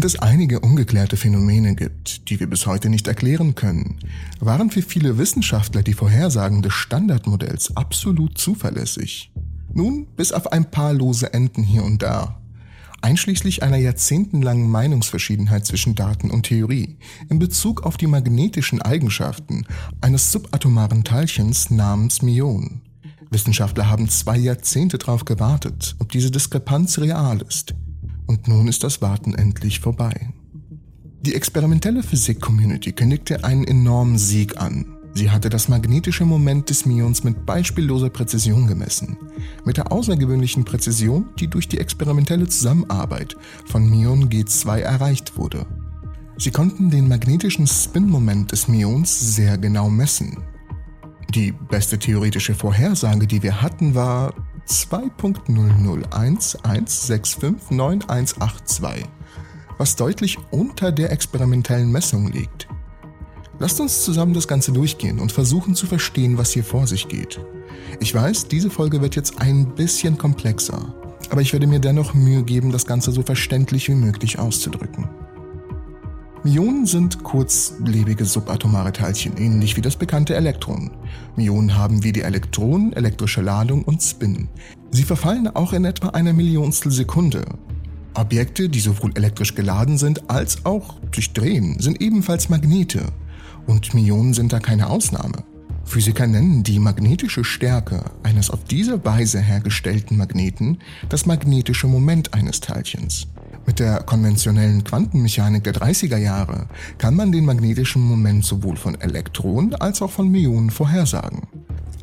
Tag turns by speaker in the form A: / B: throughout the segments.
A: Während es einige ungeklärte Phänomene gibt, die wir bis heute nicht erklären können, waren für viele Wissenschaftler die Vorhersagen des Standardmodells absolut zuverlässig. Nun, bis auf ein paar lose Enden hier und da, einschließlich einer jahrzehntelangen Meinungsverschiedenheit zwischen Daten und Theorie in Bezug auf die magnetischen Eigenschaften eines subatomaren Teilchens namens Myon. Wissenschaftler haben zwei Jahrzehnte darauf gewartet, ob diese Diskrepanz real ist. Und nun ist das Warten endlich vorbei. Die experimentelle Physik-Community kündigte einen enormen Sieg an. Sie hatte das magnetische Moment des Myons mit beispielloser Präzision gemessen. Mit der außergewöhnlichen Präzision, die durch die experimentelle Zusammenarbeit von Myon G2 erreicht wurde. Sie konnten den magnetischen Spin-Moment des Myons sehr genau messen. Die beste theoretische Vorhersage, die wir hatten, war 2.0011659182, was deutlich unter der experimentellen Messung liegt. Lasst uns zusammen das Ganze durchgehen und versuchen zu verstehen, was hier vor sich geht. Ich weiß, diese Folge wird jetzt ein bisschen komplexer, aber ich werde mir dennoch Mühe geben, das Ganze so verständlich wie möglich auszudrücken. Myonen sind kurzlebige subatomare Teilchen, ähnlich wie das bekannte Elektron. Myonen haben wie die Elektronen elektrische Ladung und Spin. Sie verfallen auch in etwa einer Millionstel Sekunde. Objekte, die sowohl elektrisch geladen sind als auch sich drehen, sind ebenfalls Magnete. Und Myonen sind da keine Ausnahme. Physiker nennen die magnetische Stärke eines auf diese Weise hergestellten Magneten das magnetische Moment eines Teilchens. Mit der konventionellen Quantenmechanik der 30er Jahre kann man den magnetischen Moment sowohl von Elektronen als auch von Myonen vorhersagen.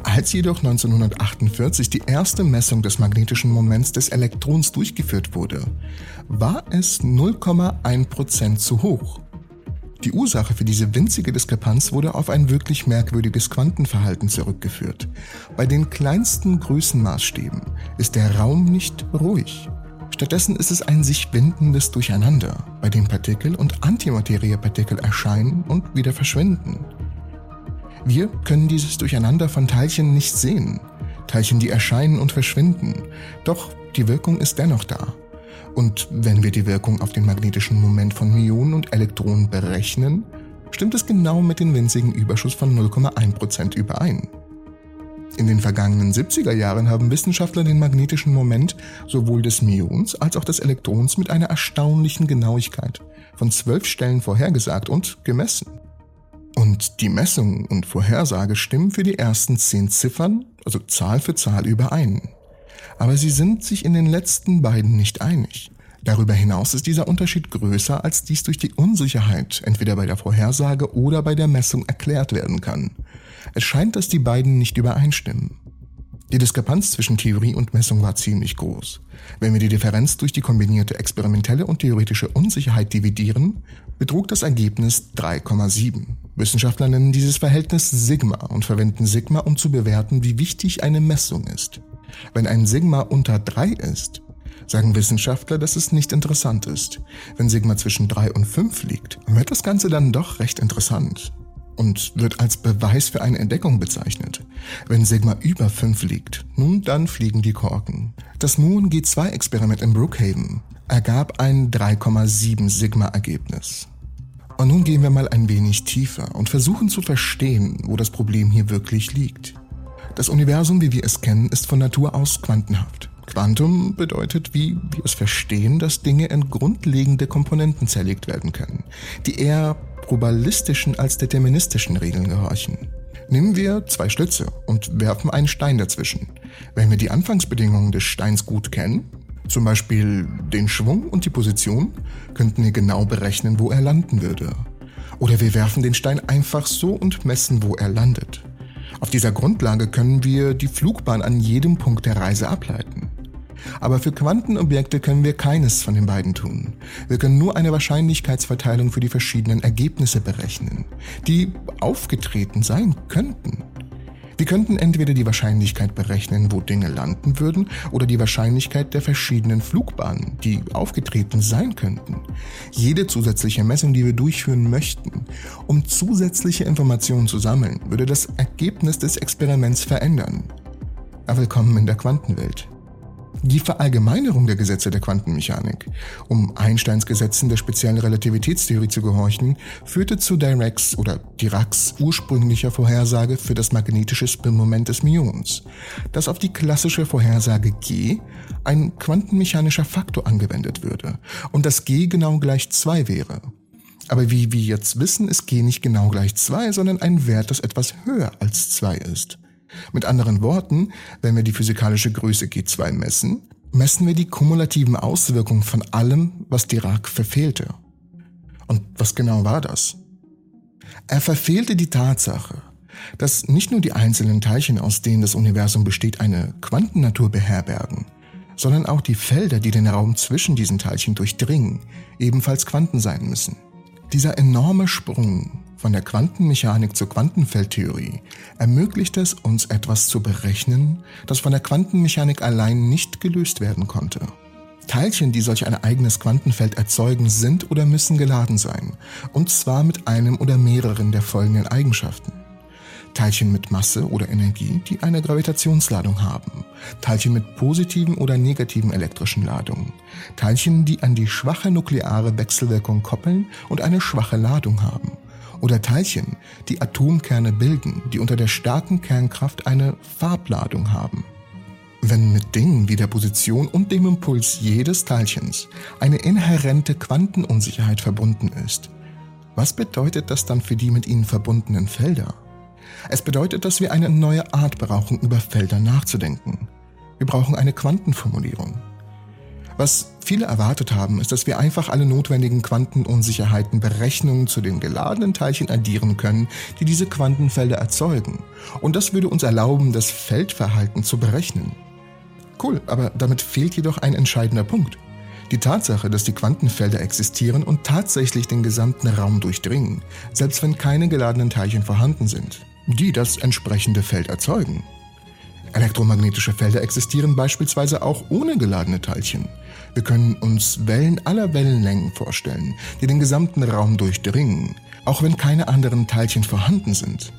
A: Als jedoch 1948 die erste Messung des magnetischen Moments des Elektrons durchgeführt wurde, war es 0,1% zu hoch. Die Ursache für diese winzige Diskrepanz wurde auf ein wirklich merkwürdiges Quantenverhalten zurückgeführt. Bei den kleinsten Größenmaßstäben ist der Raum nicht ruhig. Stattdessen ist es ein sich windendes Durcheinander, bei dem Partikel und Antimateriepartikel erscheinen und wieder verschwinden. Wir können dieses Durcheinander von Teilchen nicht sehen, Teilchen, die erscheinen und verschwinden, doch die Wirkung ist dennoch da. Und wenn wir die Wirkung auf den magnetischen Moment von Myonen und Elektronen berechnen, stimmt es genau mit dem winzigen Überschuss von 0,1% überein. In den vergangenen 70er Jahren haben Wissenschaftler den magnetischen Moment sowohl des Myons als auch des Elektrons mit einer erstaunlichen Genauigkeit von zwölf Stellen vorhergesagt und gemessen. Und die Messung und Vorhersage stimmen für die ersten zehn Ziffern, also Zahl für Zahl, überein. Aber sie sind sich in den letzten beiden nicht einig. Darüber hinaus ist dieser Unterschied größer, als dies durch die Unsicherheit entweder bei der Vorhersage oder bei der Messung erklärt werden kann. Es scheint, dass die beiden nicht übereinstimmen. Die Diskrepanz zwischen Theorie und Messung war ziemlich groß. Wenn wir die Differenz durch die kombinierte experimentelle und theoretische Unsicherheit dividieren, betrug das Ergebnis 3,7. Wissenschaftler nennen dieses Verhältnis Sigma und verwenden Sigma, um zu bewerten, wie wichtig eine Messung ist. Wenn ein Sigma unter 3 ist, sagen Wissenschaftler, dass es nicht interessant ist. Wenn Sigma zwischen 3 und 5 liegt, wird das Ganze dann doch recht interessant und wird als Beweis für eine Entdeckung bezeichnet. Wenn Sigma über 5 liegt, nun dann fliegen die Korken. Das Moon G2-Experiment in Brookhaven ergab ein 3,7 Sigma-Ergebnis. Und nun gehen wir mal ein wenig tiefer und versuchen zu verstehen, wo das Problem hier wirklich liegt. Das Universum, wie wir es kennen, ist von Natur aus quantenhaft. Quantum bedeutet, wie wir es verstehen, dass Dinge in grundlegende Komponenten zerlegt werden können, die eher probabilistischen als deterministischen Regeln gehorchen. Nehmen wir zwei Schlitze und werfen einen Stein dazwischen. Wenn wir die Anfangsbedingungen des Steins gut kennen, zum Beispiel den Schwung und die Position, könnten wir genau berechnen, wo er landen würde. Oder wir werfen den Stein einfach so und messen, wo er landet. Auf dieser Grundlage können wir die Flugbahn an jedem Punkt der Reise ableiten. Aber für Quantenobjekte können wir keines von den beiden tun. Wir können nur eine Wahrscheinlichkeitsverteilung für die verschiedenen Ergebnisse berechnen, die aufgetreten sein könnten. Wir könnten entweder die Wahrscheinlichkeit berechnen, wo Dinge landen würden, oder die Wahrscheinlichkeit der verschiedenen Flugbahnen, die aufgetreten sein könnten. Jede zusätzliche Messung, die wir durchführen möchten, um zusätzliche Informationen zu sammeln, würde das Ergebnis des Experiments verändern. Willkommen in der Quantenwelt. Die Verallgemeinerung der Gesetze der Quantenmechanik, um Einsteins Gesetzen der speziellen Relativitätstheorie zu gehorchen, führte zu Diracs oder Diracs ursprünglicher Vorhersage für das magnetische Spinmoment des Myons, dass auf die klassische Vorhersage G ein quantenmechanischer Faktor angewendet würde und dass G genau gleich 2 wäre. Aber wie wir jetzt wissen, ist G nicht genau gleich 2, sondern ein Wert, das etwas höher als 2 ist. Mit anderen Worten, wenn wir die physikalische Größe G2 messen, messen wir die kumulativen Auswirkungen von allem, was Dirac verfehlte. Und was genau war das? Er verfehlte die Tatsache, dass nicht nur die einzelnen Teilchen, aus denen das Universum besteht, eine Quantennatur beherbergen, sondern auch die Felder, die den Raum zwischen diesen Teilchen durchdringen, ebenfalls Quanten sein müssen. Dieser enorme Sprung von der Quantenmechanik zur Quantenfeldtheorie ermöglicht es uns etwas zu berechnen, das von der Quantenmechanik allein nicht gelöst werden konnte. Teilchen, die solch ein eigenes Quantenfeld erzeugen, sind oder müssen geladen sein, und zwar mit einem oder mehreren der folgenden Eigenschaften. Teilchen mit Masse oder Energie, die eine Gravitationsladung haben, Teilchen mit positiven oder negativen elektrischen Ladungen, Teilchen, die an die schwache nukleare Wechselwirkung koppeln und eine schwache Ladung haben, oder Teilchen, die Atomkerne bilden, die unter der starken Kernkraft eine Farbladung haben. Wenn mit Dingen wie der Position und dem Impuls jedes Teilchens eine inhärente Quantenunsicherheit verbunden ist, was bedeutet das dann für die mit ihnen verbundenen Felder? Es bedeutet, dass wir eine neue Art brauchen, über Felder nachzudenken. Wir brauchen eine Quantenformulierung. Was viele erwartet haben, ist, dass wir einfach alle notwendigen Quantenunsicherheiten Berechnungen zu den geladenen Teilchen addieren können, die diese Quantenfelder erzeugen. Und das würde uns erlauben, das Feldverhalten zu berechnen. Cool, aber damit fehlt jedoch ein entscheidender Punkt. Die Tatsache, dass die Quantenfelder existieren und tatsächlich den gesamten Raum durchdringen, selbst wenn keine geladenen Teilchen vorhanden sind die das entsprechende Feld erzeugen. Elektromagnetische Felder existieren beispielsweise auch ohne geladene Teilchen. Wir können uns Wellen aller Wellenlängen vorstellen, die den gesamten Raum durchdringen, auch wenn keine anderen Teilchen vorhanden sind.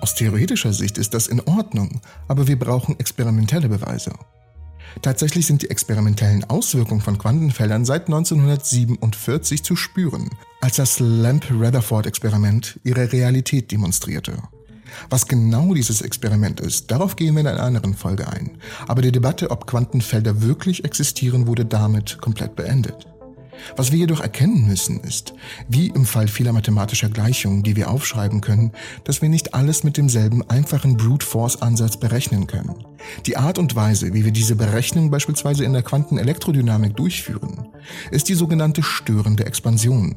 A: Aus theoretischer Sicht ist das in Ordnung, aber wir brauchen experimentelle Beweise. Tatsächlich sind die experimentellen Auswirkungen von Quantenfeldern seit 1947 zu spüren, als das Lamp-Rutherford-Experiment ihre Realität demonstrierte. Was genau dieses Experiment ist, darauf gehen wir in einer anderen Folge ein. Aber die Debatte, ob Quantenfelder wirklich existieren, wurde damit komplett beendet. Was wir jedoch erkennen müssen, ist, wie im Fall vieler mathematischer Gleichungen, die wir aufschreiben können, dass wir nicht alles mit demselben einfachen Brute Force Ansatz berechnen können. Die Art und Weise, wie wir diese Berechnung beispielsweise in der Quantenelektrodynamik durchführen, ist die sogenannte störende Expansion.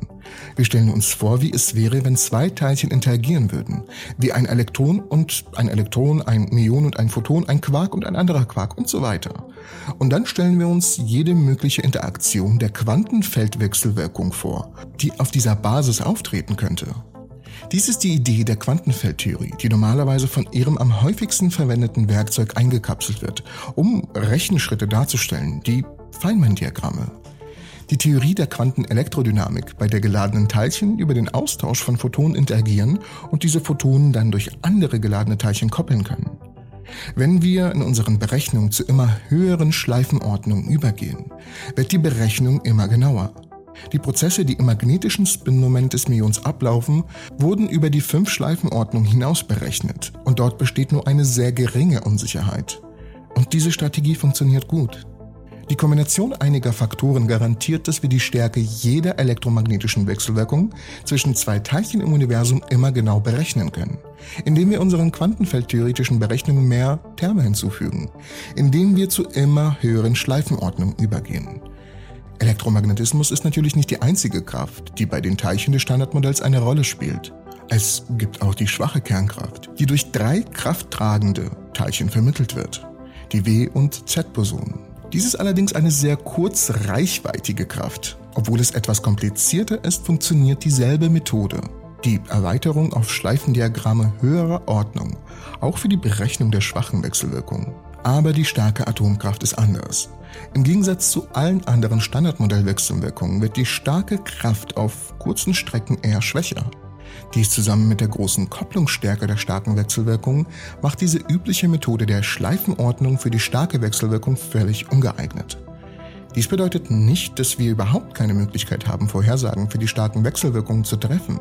A: Wir stellen uns vor, wie es wäre, wenn zwei Teilchen interagieren würden, wie ein Elektron und ein Elektron, ein Myon und ein Photon, ein Quark und ein anderer Quark und so weiter. Und dann stellen wir uns jede mögliche Interaktion der Quantenfeldwechselwirkung vor, die auf dieser Basis auftreten könnte. Dies ist die Idee der Quantenfeldtheorie, die normalerweise von ihrem am häufigsten verwendeten Werkzeug eingekapselt wird, um Rechenschritte darzustellen, die Feynman-Diagramme. Die Theorie der Quantenelektrodynamik, bei der geladenen Teilchen über den Austausch von Photonen interagieren und diese Photonen dann durch andere geladene Teilchen koppeln können. Wenn wir in unseren Berechnungen zu immer höheren Schleifenordnungen übergehen, wird die Berechnung immer genauer. Die Prozesse, die im magnetischen Spinmoment des Myons ablaufen, wurden über die Fünf-Schleifenordnung hinaus berechnet und dort besteht nur eine sehr geringe Unsicherheit. Und diese Strategie funktioniert gut. Die Kombination einiger Faktoren garantiert, dass wir die Stärke jeder elektromagnetischen Wechselwirkung zwischen zwei Teilchen im Universum immer genau berechnen können, indem wir unseren quantenfeldtheoretischen Berechnungen mehr Terme hinzufügen, indem wir zu immer höheren Schleifenordnungen übergehen. Elektromagnetismus ist natürlich nicht die einzige Kraft, die bei den Teilchen des Standardmodells eine Rolle spielt. Es gibt auch die schwache Kernkraft, die durch drei krafttragende Teilchen vermittelt wird, die W- und Z-Bosonen. Dies ist allerdings eine sehr kurzreichweitige Kraft. Obwohl es etwas komplizierter ist, funktioniert dieselbe Methode. Die Erweiterung auf Schleifendiagramme höherer Ordnung, auch für die Berechnung der schwachen Wechselwirkungen. Aber die starke Atomkraft ist anders. Im Gegensatz zu allen anderen Standardmodellwechselwirkungen wird die starke Kraft auf kurzen Strecken eher schwächer. Dies zusammen mit der großen Kopplungsstärke der starken Wechselwirkung macht diese übliche Methode der Schleifenordnung für die starke Wechselwirkung völlig ungeeignet. Dies bedeutet nicht, dass wir überhaupt keine Möglichkeit haben, Vorhersagen für die starken Wechselwirkungen zu treffen,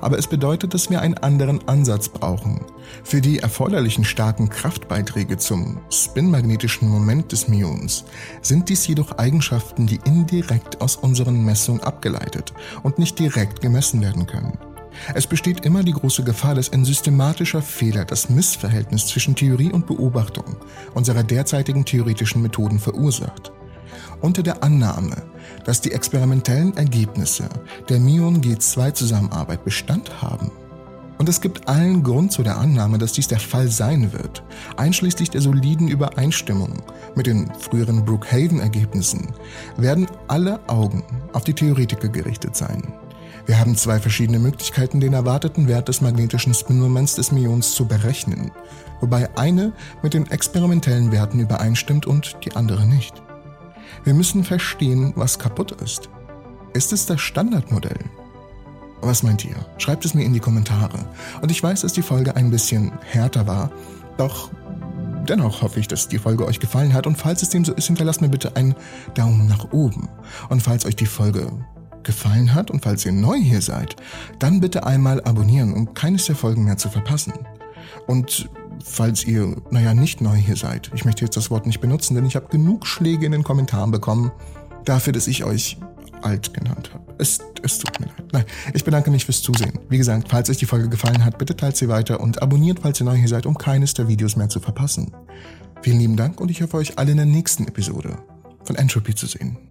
A: aber es bedeutet, dass wir einen anderen Ansatz brauchen. Für die erforderlichen starken Kraftbeiträge zum spinmagnetischen Moment des Myons sind dies jedoch Eigenschaften, die indirekt aus unseren Messungen abgeleitet und nicht direkt gemessen werden können. Es besteht immer die große Gefahr, dass ein systematischer Fehler das Missverhältnis zwischen Theorie und Beobachtung unserer derzeitigen theoretischen Methoden verursacht unter der Annahme, dass die experimentellen Ergebnisse der Mion-G2-Zusammenarbeit Bestand haben. Und es gibt allen Grund zu der Annahme, dass dies der Fall sein wird, einschließlich der soliden Übereinstimmung mit den früheren Brookhaven-Ergebnissen, werden alle Augen auf die Theoretiker gerichtet sein. Wir haben zwei verschiedene Möglichkeiten, den erwarteten Wert des magnetischen Spinmoments des Myons zu berechnen, wobei eine mit den experimentellen Werten übereinstimmt und die andere nicht. Wir müssen verstehen, was kaputt ist. Ist es das Standardmodell? Was meint ihr? Schreibt es mir in die Kommentare. Und ich weiß, dass die Folge ein bisschen härter war, doch dennoch hoffe ich, dass die Folge euch gefallen hat und falls es dem so ist, hinterlasst mir bitte einen Daumen nach oben. Und falls euch die Folge gefallen hat und falls ihr neu hier seid, dann bitte einmal abonnieren, um keines der Folgen mehr zu verpassen. Und falls ihr, naja, nicht neu hier seid. Ich möchte jetzt das Wort nicht benutzen, denn ich habe genug Schläge in den Kommentaren bekommen dafür, dass ich euch alt genannt habe. Es, es tut mir leid. Nein, ich bedanke mich fürs Zusehen. Wie gesagt, falls euch die Folge gefallen hat, bitte teilt sie weiter und abonniert, falls ihr neu hier seid, um keines der Videos mehr zu verpassen. Vielen lieben Dank und ich hoffe euch alle in der nächsten Episode von Entropy zu sehen.